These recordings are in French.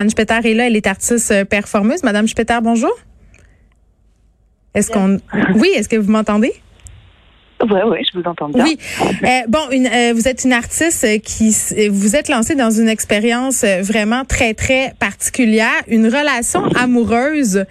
Anne Spetter est là, elle est artiste euh, performeuse. Madame Spetter, bonjour. Est-ce qu'on Oui, est-ce que vous m'entendez? Oui, oui, je vous entends bien. Oui. Euh, bon, une, euh, vous êtes une artiste qui vous êtes lancée dans une expérience vraiment très très particulière, une relation amoureuse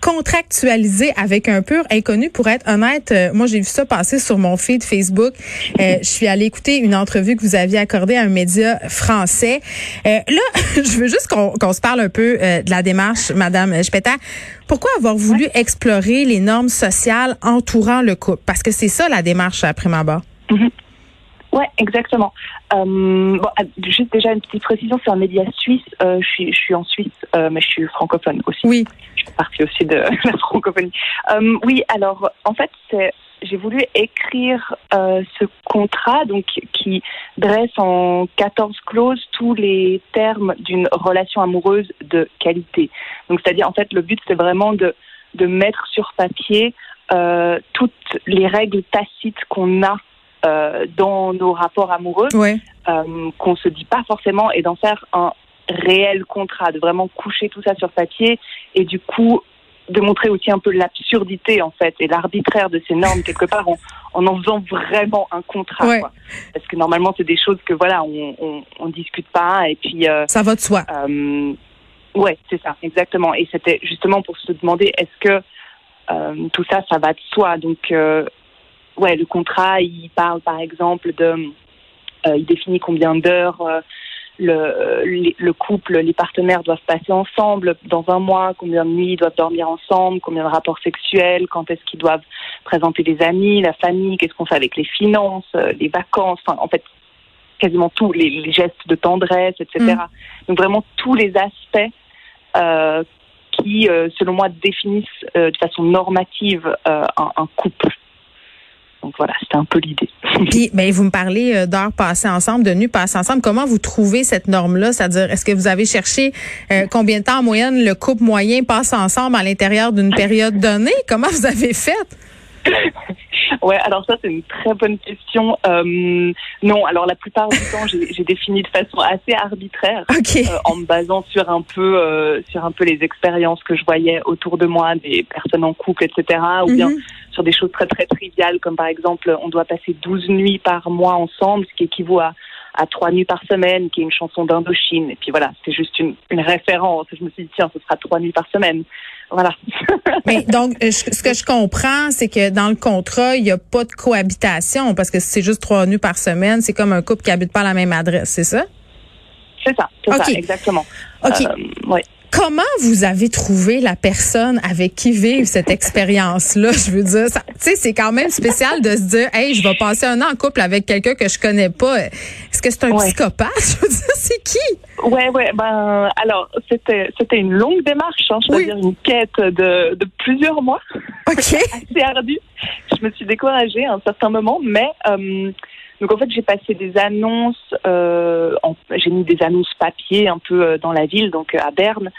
contractualisé avec un pur inconnu. Pour être honnête, euh, moi j'ai vu ça passer sur mon feed Facebook. Euh, je suis allée écouter une entrevue que vous aviez accordée à un média français. Euh, là, je veux juste qu'on se parle un peu de la démarche, Madame Speta. Pourquoi avoir voulu explorer les normes sociales entourant le couple? Parce que c'est ça la démarche à prime abord. Ouais, exactement. Euh, bon, ah, juste déjà une petite précision, c'est un média suisse. Euh, je, suis, je suis en Suisse, euh, mais je suis francophone aussi. Oui. Je suis partie aussi de la francophonie. Euh, oui, alors en fait, j'ai voulu écrire euh, ce contrat, donc qui dresse en 14 clauses tous les termes d'une relation amoureuse de qualité. Donc, c'est-à-dire en fait, le but c'est vraiment de de mettre sur papier euh, toutes les règles tacites qu'on a euh, dans nos rapports amoureux, euh, qu'on se dit pas forcément, et d'en faire un réel contrat, de vraiment coucher tout ça sur papier, et du coup de montrer aussi un peu l'absurdité en fait et l'arbitraire de ces normes quelque part en, en, en faisant vraiment un contrat quoi. parce que normalement c'est des choses que voilà on, on, on discute pas et puis euh, ça va de soi. euh, ouais c'est ça exactement. Et c'était justement pour se demander est-ce que euh, tout ça ça va de soi? Donc ouais, le contrat, il parle par exemple de, euh, il définit combien d'heures euh, le, le couple, les partenaires doivent passer ensemble dans un mois, combien de nuits ils doivent dormir ensemble, combien de rapports sexuels, quand est-ce qu'ils doivent présenter les amis, la famille, qu'est-ce qu'on fait avec les finances, euh, les vacances, enfin, en fait, quasiment tous les, gestes de tendresse, etc. Mm. Donc vraiment tous les aspects euh, qui, selon moi, définissent de façon normative un, un couple. Donc voilà, c'était un peu l'idée. Puis, mais ben, vous me parlez euh, d'heures passées ensemble, de nuits passées ensemble. Comment vous trouvez cette norme-là? C'est-à-dire, est-ce que vous avez cherché euh, combien de temps en moyenne le couple moyen passe ensemble à l'intérieur d'une période donnée? Comment vous avez fait? Ouais, alors ça c'est une très bonne question. Euh, non, alors la plupart du temps j'ai défini de façon assez arbitraire, euh, en me basant sur un peu euh, sur un peu les expériences que je voyais autour de moi, des personnes en couple, etc. Ou bien mhm. sur des choses très très triviales comme par exemple on doit passer 12 nuits par mois ensemble, ce qui équivaut à à trois nuits par semaine, qui est une chanson d'Indochine. Et puis voilà, c'était juste une, une référence. Je me suis dit, tiens, ce sera trois nuits par semaine. Voilà. Mais donc, euh, ce que je comprends, c'est que dans le contrat, il n'y a pas de cohabitation parce que c'est juste trois nuits par semaine. C'est comme un couple qui habite pas à la même adresse, c'est ça? C'est ça, c'est ça, exactement. OK. Euh, Comment vous avez trouvé la personne avec qui vivre cette expérience-là? Je veux dire, tu sais, c'est quand même spécial de se dire, hey, je vais passer un an en couple avec quelqu'un que je connais pas. Est-ce que c'est un psychopathe? Je veux dire, c'est qui? Ouais, ouais, ben, alors, c'était, c'était une longue démarche, hein, je veux dire, une quête de, de plusieurs mois. OK. assez ardue. Je me suis découragée à un certain moment, mais, euh, donc en fait, j'ai passé des annonces, euh, j'ai mis des annonces papier un peu euh, dans la ville, donc euh, à Berne.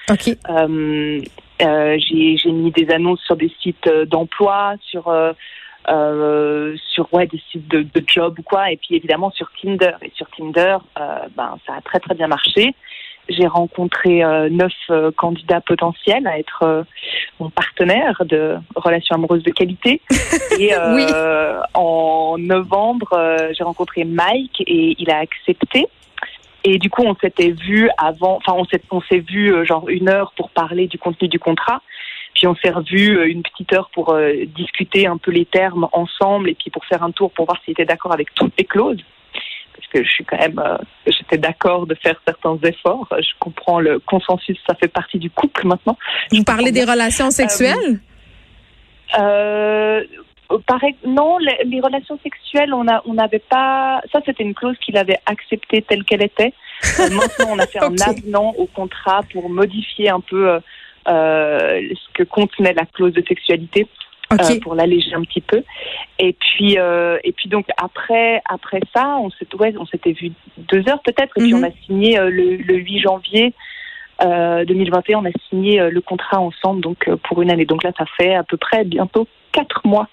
Euh, euh, j'ai mis des annonces sur des sites d'emploi, sur euh, sur ouais des sites de, de job ou quoi, et puis évidemment sur Tinder. Et sur Tinder, ben ça a très très bien marché. J'ai rencontré euh, neuf euh, candidats potentiels à être euh, mon partenaire de relations amoureuses de qualité. Et en novembre, j'ai rencontré Mike et il a accepté. Et du coup, on s'était vu avant, enfin, on s'est, on s'est vu genre une heure pour parler du contenu du contrat. Puis on s'est revu une petite heure pour discuter un peu les termes ensemble et puis pour faire un tour pour voir s'il était d'accord avec toutes les clauses que je suis quand même, euh, j'étais d'accord de faire certains efforts. Je comprends le consensus, ça fait partie du couple maintenant. Vous parlez des relations euh, sexuelles? Euh, pareil, non, les, relations sexuelles, on a, on n'avait pas. Ça, c'était une clause qu'il avait acceptée telle qu'elle était. Euh, maintenant, on a fait un avenant au contrat pour modifier un peu ce que contenait la clause de sexualité. Euh, pour l'alléger un petit peu. Et puis, euh, et puis donc après, après ça, on s'était, ouais, vu deux heures peut-être, et puis on mhm. a signé euh, le, le 8 janvier 2021, on a signé le contrat ensemble, donc pour une année. Donc là, ça fait à peu près bientôt quatre mois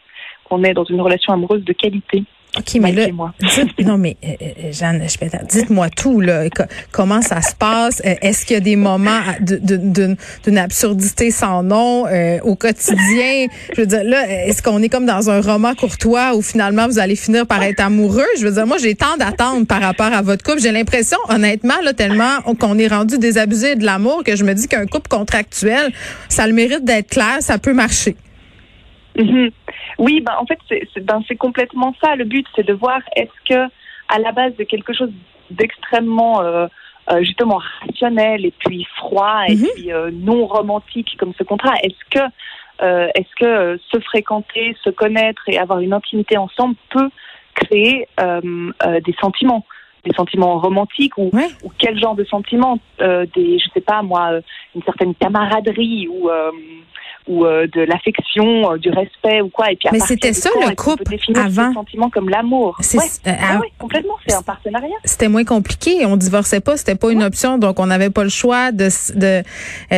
qu'on est dans une relation amoureuse de qualité. OK, mais là, non, mais euh, euh, Jeanne, dites-moi tout, là. comment ça se passe? Euh, est-ce qu'il y a des moments d'une absurdité sans nom au quotidien? Je veux dire, là, est-ce qu'on est comme dans un roman courtois où finalement vous allez finir par être amoureux? Je veux dire, moi, j'ai tant d'attentes par rapport à votre couple. J'ai l'impression, honnêtement, là, tellement qu'on est rendu désabusé de l'amour que je me dis qu'un couple contractuel, ça le mérite d'être clair, ça peut marcher. Mhm. Oui, ben, en fait, ben, c'est complètement ça. Le but, c'est de voir est-ce que, à la base de quelque chose d'extrêmement euh, euh, justement rationnel et puis froid et mhm. puis euh, non romantique comme ce contrat, est-ce que est-ce que se fréquenter, se connaître et avoir une intimité ensemble peut créer des sentiments des sentiments romantiques ou, ou quel genre de sentiments des je sais pas moi une certaine camaraderie ou ou euh, de l'affection, euh, du respect ou quoi. Et puis Mais c'était ça le couple avant? sentiment comme l'amour? C'est euh, ah complètement. C'est un partenariat. C'était moins compliqué. On divorçait pas. C'était pas une option. Donc on n'avait pas le choix de de,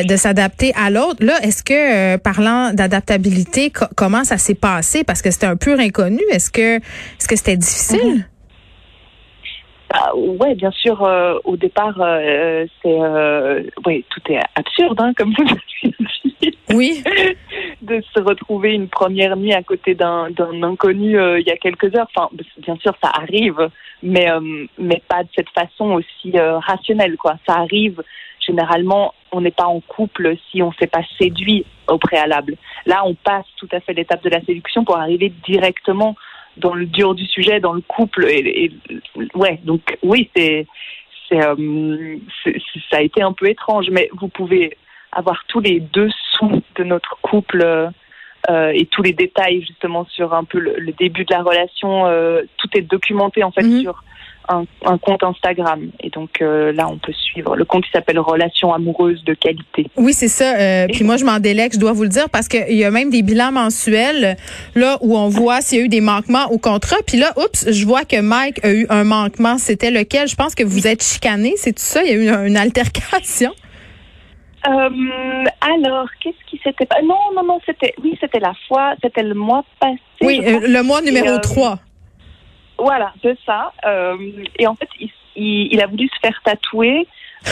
de s'adapter à l'autre. Là, est-ce que parlant d'adaptabilité, comment ça s'est passé? Parce que c'était un pur inconnu. Est-ce que est-ce que c'était difficile? Mm-hmm. Ah, ouais, bien sûr. au départ, c'est ouais, tout est absurde, hein, comme vous l'avez dit. Oui. de se retrouver une première nuit à côté d'un inconnu euh, il y a quelques heures. Enfin, bien sûr, ça arrive, mais euh, mais pas de cette façon aussi euh, rationnelle, quoi. Ça arrive. Généralement, on n'est pas en couple si on s'est pas séduit au préalable. Là, on passe tout à fait l'étape de la séduction pour arriver directement dans le dur du sujet, dans le couple. Et, et ouais, donc oui, c'est c'est ça a été un peu étrange, mais vous pouvez avoir tous les dessous de notre couple euh, et tous les détails justement sur un peu le, début de la relation. Euh, tout est documenté en fait mhm. sur un, un, compte Instagram. Et donc euh, là, on peut suivre. Le compte qui s'appelle Relations amoureuses de qualité. Oui, c'est ça. Euh, puis moi, je m'en délègue, je dois vous le dire, parce qu'il y a même des bilans mensuels là où on voit s'il y a eu des manquements au contrat. Puis là, oups, je vois que Mike a eu un manquement. C'était lequel? Je pense que vous êtes chicané, c'est tout ça? Il y a eu une altercation? Euh, alors, qu'est-ce qui s'était pas Non, non, non, c'était oui, c'était la fois, c'était le mois passé. Oui, le mois numéro 3. Euh, voilà, c'est ça. et en fait, il, il, a voulu se faire tatouer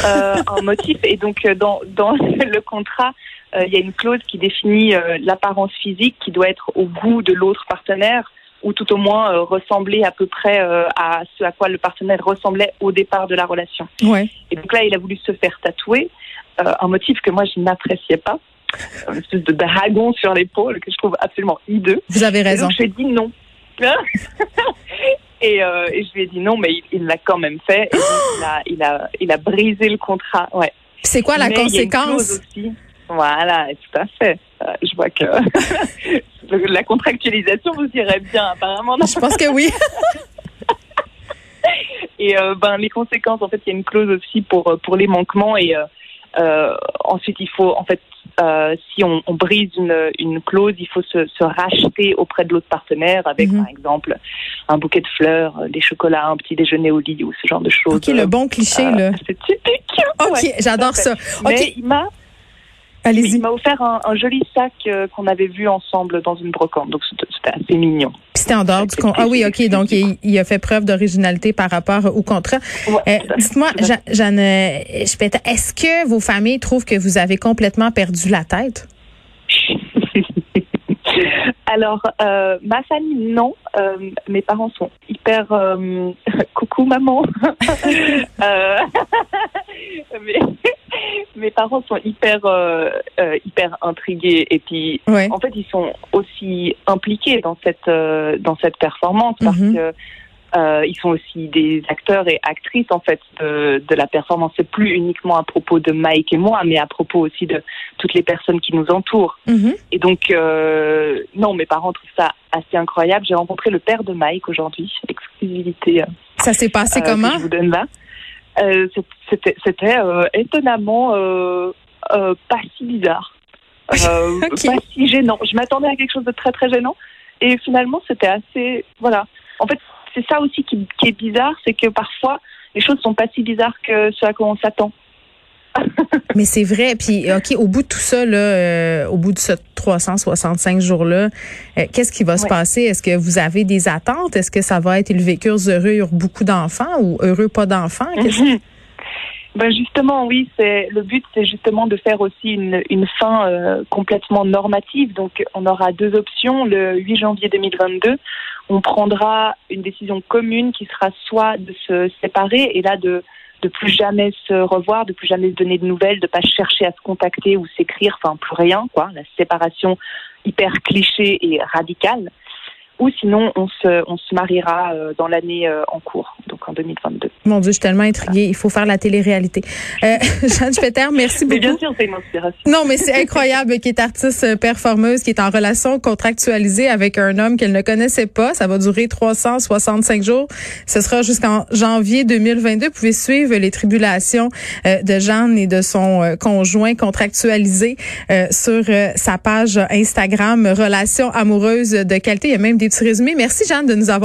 un motif. Et donc, dans, dans le contrat, il y a une clause qui définit l'apparence physique qui doit être au goût de l'autre partenaire ou tout au moins ressembler à peu près à ce à quoi le partenaire ressemblait au départ de la relation. Ouais. Et donc là, il a voulu se faire tatouer. Euh, un motif que moi je n'appréciais pas, une espèce de dragon sur l'épaule que je trouve absolument hideux. Vous avez raison. Et donc, je lui ai dit non. et, euh, et, je lui ai dit non, mais il l'a quand même fait. Et il, a, il, a, il a brisé le contrat. Ouais. C'est quoi la conséquence? aussi. Voilà, tout à fait. Euh, je vois que la contractualisation vous irait bien, apparemment. Je pense que oui. et euh, ben les conséquences, en fait, il y a une clause aussi pour pour les manquements et euh, ensuite, il faut, en fait, euh, si on, on, brise une, une, clause, il faut se, se racheter auprès de l'autre partenaire avec, mhm. par exemple, un bouquet de fleurs, des chocolats, un petit déjeuner au lit ou ce genre de choses. Ok, le bon cliché, euh, là. C'est typique. Ok, j'adore ça. Mais il m'a il m'a offert un, un, joli sac euh, qu'on avait vu ensemble dans une brocante, donc c'était assez mignon. C'était en dehors du contrat. Ah oui, ok. Donc il, a fait preuve d'originalité par rapport au contrat. Euh, dites-moi, Jeanne, est-ce que vos familles trouvent que vous avez complètement perdu la tête? Alors, euh, ma famille, non. Euh, mes parents sont hyper... Euh, coucou, maman. mais, mes parents sont hyper, hyper intrigués. Et puis, en fait, ils sont aussi impliqués dans cette, dans cette performance parce mhm. que euh, ils sont aussi des acteurs et actrices en fait de, de la performance. C'est plus uniquement à propos de Mike et moi, mais à propos aussi de toutes les personnes qui nous entourent. Mm-hmm. Et donc, euh, non, mes parents trouvent ça assez incroyable. J'ai rencontré le père de Mike aujourd'hui, exclusivité. Euh, ça s'est passé comment? Je vous donne là. Euh, c'était euh, étonnamment pas si bizarre, pas si gênant. Je m'attendais à quelque chose de très très gênant, et finalement c'était assez voilà. En fait, c'est ça aussi qui, est bizarre, c'est que parfois les choses sont pas si bizarres que ce à quoi on s'attend. Mais c'est vrai. Puis, OK, au bout de tout ça, là, euh, au bout de ce 365 jours-là, euh, qu'est-ce qui va se passer? Est-ce que vous avez des attentes? Est-ce que ça va être élevé cœur heureux, beaucoup d'enfants ou heureux pas d'enfants? Ben justement, oui, c'est le but, c'est justement de faire aussi une, une fin euh, complètement normative. Donc, on aura deux options. Le 8 janvier 2022, on prendra une décision commune qui sera soit de se séparer et là de de plus jamais se revoir, de plus jamais se donner de nouvelles, de pas chercher à se contacter ou s'écrire, enfin plus rien, quoi. La séparation hyper cliché et radicale ou sinon on se, on se mariera euh, dans l'année euh, en cours, donc en 2022. Mon Dieu, je suis tellement intriguée. Il faut faire la télé-réalité. Euh, Jeanne Peter, merci beaucoup. bien sûr, c'est une inspiration. Non, mais c'est incroyable qui est artiste euh, performeuse, qui est en relation contractualisée avec un homme qu'elle ne connaissait pas. Ça va durer 365 jours. Ce sera jusqu'en janvier 2022. Vous pouvez suivre les tribulations de Jeanne et de son conjoint contractualisé sur sa page Instagram Relations amoureuses de qualité. Il y a même des Merci Jeanne de nous avoir